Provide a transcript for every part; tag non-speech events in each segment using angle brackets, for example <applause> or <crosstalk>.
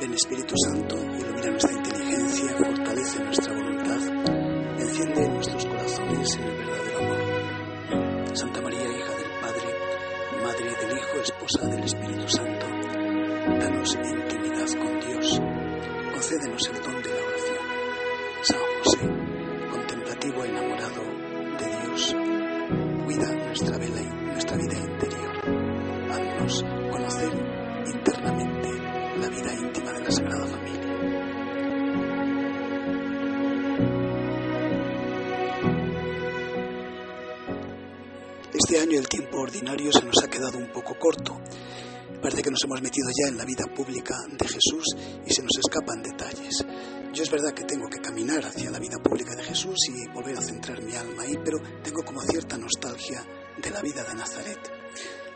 Ven Espíritu Santo, ilumina nuestra inteligencia, fortalece nuestra voluntad, enciende nuestros corazones en el verdadero amor. Santa María, hija del Padre, Madre del Hijo, esposa del Espíritu Santo, danos intimidad con Dios, concédenos el don de la oración. San José, contemplativo enamorado Sagrada Familia. Este año el tiempo ordinario se nos ha quedado un poco corto. Parece que nos hemos metido ya en la vida pública de Jesús y se nos escapan detalles. Yo es verdad que tengo que caminar hacia la vida pública de Jesús y volver a centrar mi alma ahí, pero tengo como cierta nostalgia de la vida de Nazaret.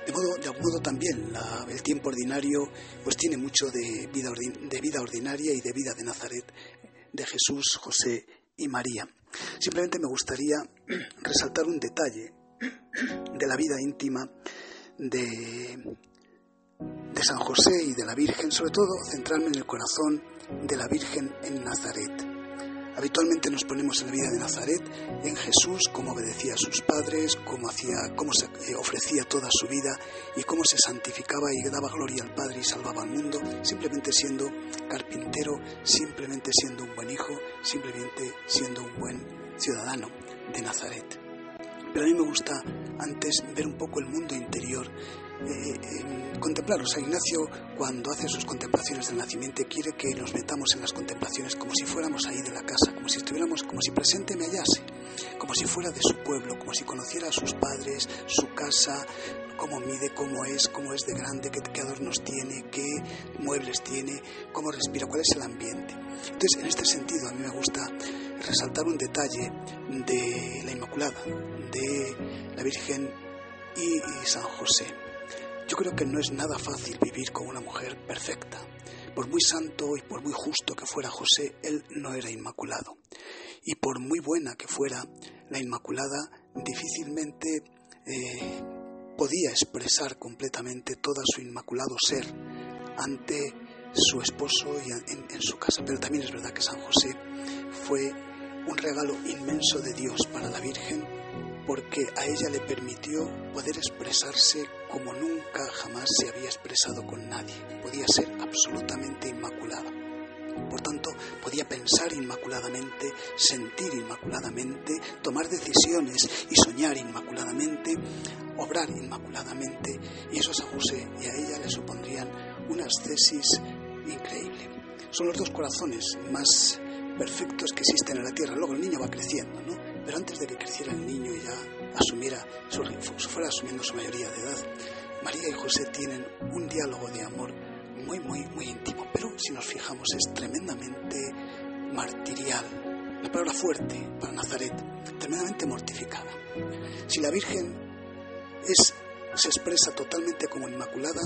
De, modo, de algún modo también el tiempo ordinario pues tiene mucho de vida, de vida ordinaria y de vida de Nazaret, de Jesús, José y María. Simplemente me gustaría <clears throat> resaltar un detalle de la vida íntima de, de San José y de la Virgen, sobre todo centrarme en el corazón de la Virgen en Nazaret. Habitualmente nos ponemos en la vida de Nazaret, en Jesús, cómo obedecía a sus padres, cómo, hacía, cómo eh, ofrecía toda su vida y cómo se santificaba y daba gloria al Padre y salvaba al mundo, simplemente siendo carpintero, simplemente siendo un buen hijo, simplemente siendo un buen ciudadano de Nazaret. Pero a mí me gusta antes ver un poco el mundo interior, eh, contemplar. San Ignacio, cuando hace sus contemplaciones del nacimiento, quiere que nos metamos en las contemplaciones como si fuéramos ahí de la casa, como si estuviéramos, como si presente me hallase, como si fuera de su pueblo, como si conociera a sus padres, su casa, cómo mide, cómo es, cómo es de grande, qué, qué, adornos tiene, qué muebles tiene, cómo respira, cuál es el ambiente. Entonces, en este sentido, a mí me gusta resaltar un detalle de la Inmaculada, de la Virgen y San José. Yo creo que no es nada fácil vivir con una mujer perfecta. Por muy santo y por muy justo que fuera José, él no era inmaculado. Y por muy buena que fuera la Inmaculada, difícilmente eh, podía expresar completamente todo su inmaculado ser ante su esposo y en, en, su casa. Pero también es verdad que San José fue un regalo inmenso de Dios para la Virgen porque a ella le permitió poder expresarse como nunca jamás se había expresado con nadie. Podía ser absolutamente inmaculada. Por tanto, podía pensar inmaculadamente, sentir inmaculadamente, tomar decisiones y soñar inmaculadamente, obrar inmaculadamente. Y eso a José y a ella le supondrían una ascesis increíble. Son los dos corazones más perfectos que existen en la tierra. Luego el niño va creciendo, ¿no? Pero antes de que creciera el niño y ya asumiera, su, fuera asumiendo su mayoría de edad, María y José tienen un diálogo de amor muy, muy, muy íntimo. Pero si nos fijamos es tremendamente martirial. La palabra fuerte para Nazaret, tremendamente mortificada. Si la Virgen es, se expresa totalmente como inmaculada,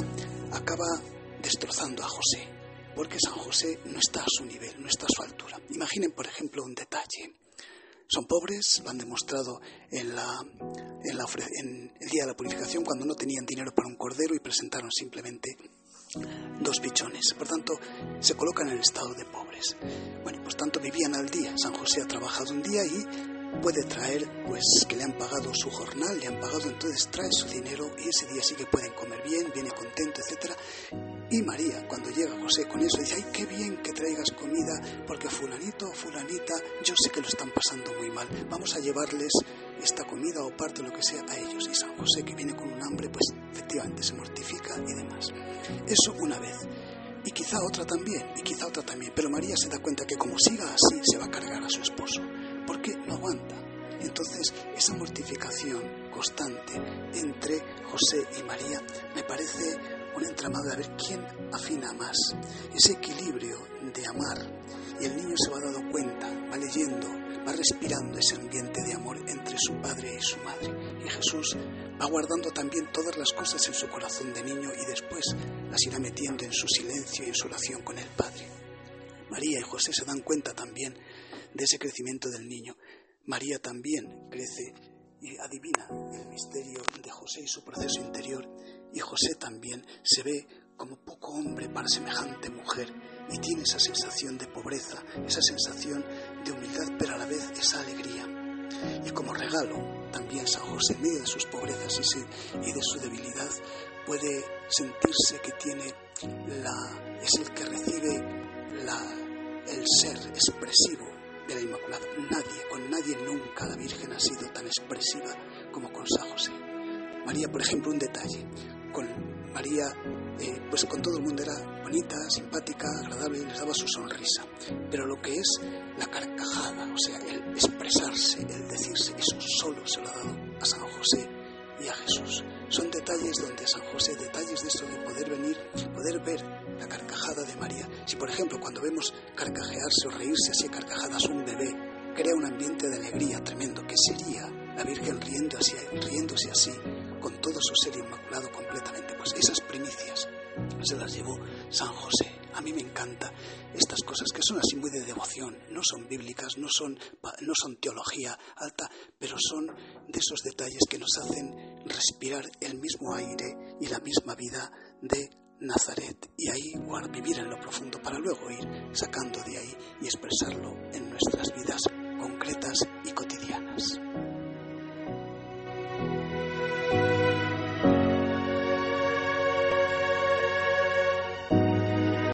acaba destrozando a José, porque San José no está a su nivel, no está a su altura. Imaginen, por ejemplo, un detalle. Son pobres, lo han demostrado en, la, en, el día de la purificación cuando no tenían dinero para un cordero y presentaron simplemente dos pichones. Por tanto, se colocan en el estado de pobres. Bueno, por tanto vivían al día. San José ha trabajado un día y puede traer, pues que le han pagado su jornal, le han pagado, entonces trae su dinero y ese día sí que pueden comer bien, viene contento, etcétera. Y María, cuando llega José con eso, dice, ay, qué bien porque fulanito o fulanita, yo sé que lo están pasando muy mal, vamos a llevarles esta comida o parte, lo que sea, a ellos. Y San José, que viene con un hambre, pues efectivamente se mortifica y demás. Eso una vez. Y quizá otra también, y quizá otra también. Pero María se da cuenta que como siga así, se va a cargar a su esposo, porque no aguanta. Entonces, esa mortificación constante entre José y María me parece un entramado de ver quién afina más. Ese equilibrio de amar. Y el niño se va dando cuenta, va leyendo, va respirando ese ambiente de amor entre su padre y su madre. Y Jesús va guardando también todas las cosas en su corazón de niño y después las irá metiendo en su silencio y en su oración con el Padre. María y José se dan cuenta también de ese crecimiento del niño. María también crece y adivina el misterio de José y su proceso interior. Y José también se ve como poco hombre para semejante mujer y tiene esa sensación de pobreza, esa sensación de humildad, pero a la vez esa alegría. Y como regalo, también San José, en medio de sus pobrezas y de su debilidad, puede sentirse que tiene la, es el que recibe la, el ser expresivo de la Inmaculada. Nadie, con nadie nunca la Virgen ha sido tan expresiva como con San José. María, por ejemplo, un detalle. Con María, eh, pues con todo el mundo era bonita, simpática, agradable, les daba su sonrisa. Pero lo que es la carcajada, o sea, el expresarse, el decirse, eso solo se lo ha dado a San José y a Jesús. Son detalles donde San José, detalles de esto de poder venir, poder ver la carcajada de María. Si por ejemplo cuando vemos carcajearse o reírse así carcajadas un bebé, crea un ambiente de alegría tremendo, que sería la Virgen riéndose así, con todo su ser inmaculado completamente. Pues esas primicias se las llevó San José. A mí me encanta estas cosas que son así muy de devoción, no son bíblicas, no son, no son teología alta, pero son de esos detalles que nos hacen respirar el mismo aire y la misma vida de Nazaret y ahí vivir en lo profundo para luego ir sacando de ahí y expresarlo en nuestras